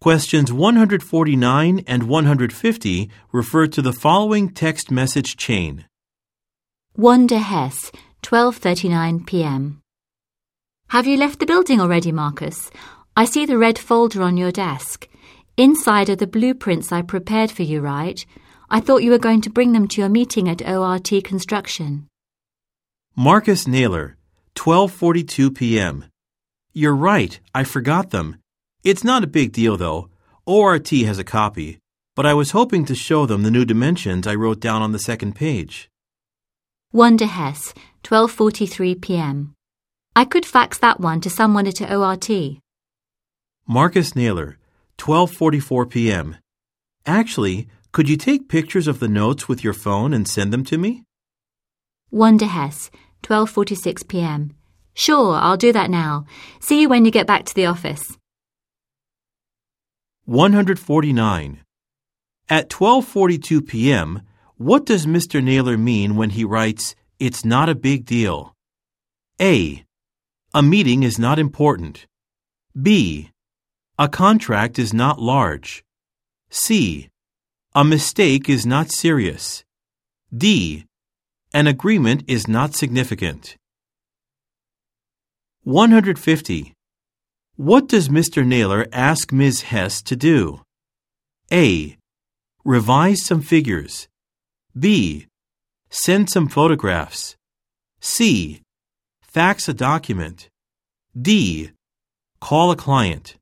Questions 149 and 150 refer to the following text message chain. Wanda Hess, 12:39 p.m. Have you left the building already, Marcus? I see the red folder on your desk. Inside are the blueprints I prepared for you, right? I thought you were going to bring them to your meeting at ORT Construction. Marcus Naylor, 12:42 p.m. You're right, I forgot them. It's not a big deal though. ORT has a copy, but I was hoping to show them the new dimensions I wrote down on the second page. Wanda Hess, 12:43 p.m. I could fax that one to someone at ORT. Marcus Naylor, 12:44 p.m. Actually, could you take pictures of the notes with your phone and send them to me? Wanda Hess, 12:46 p.m. Sure, I'll do that now. See you when you get back to the office. 149. At 12:42 p.m., what does Mr. Naylor mean when he writes it's not a big deal? A. A meeting is not important. B. A contract is not large. C. A mistake is not serious. D. An agreement is not significant. 150. What does Mr. Naylor ask Ms. Hess to do? A. Revise some figures. B. Send some photographs. C. Fax a document. D. Call a client.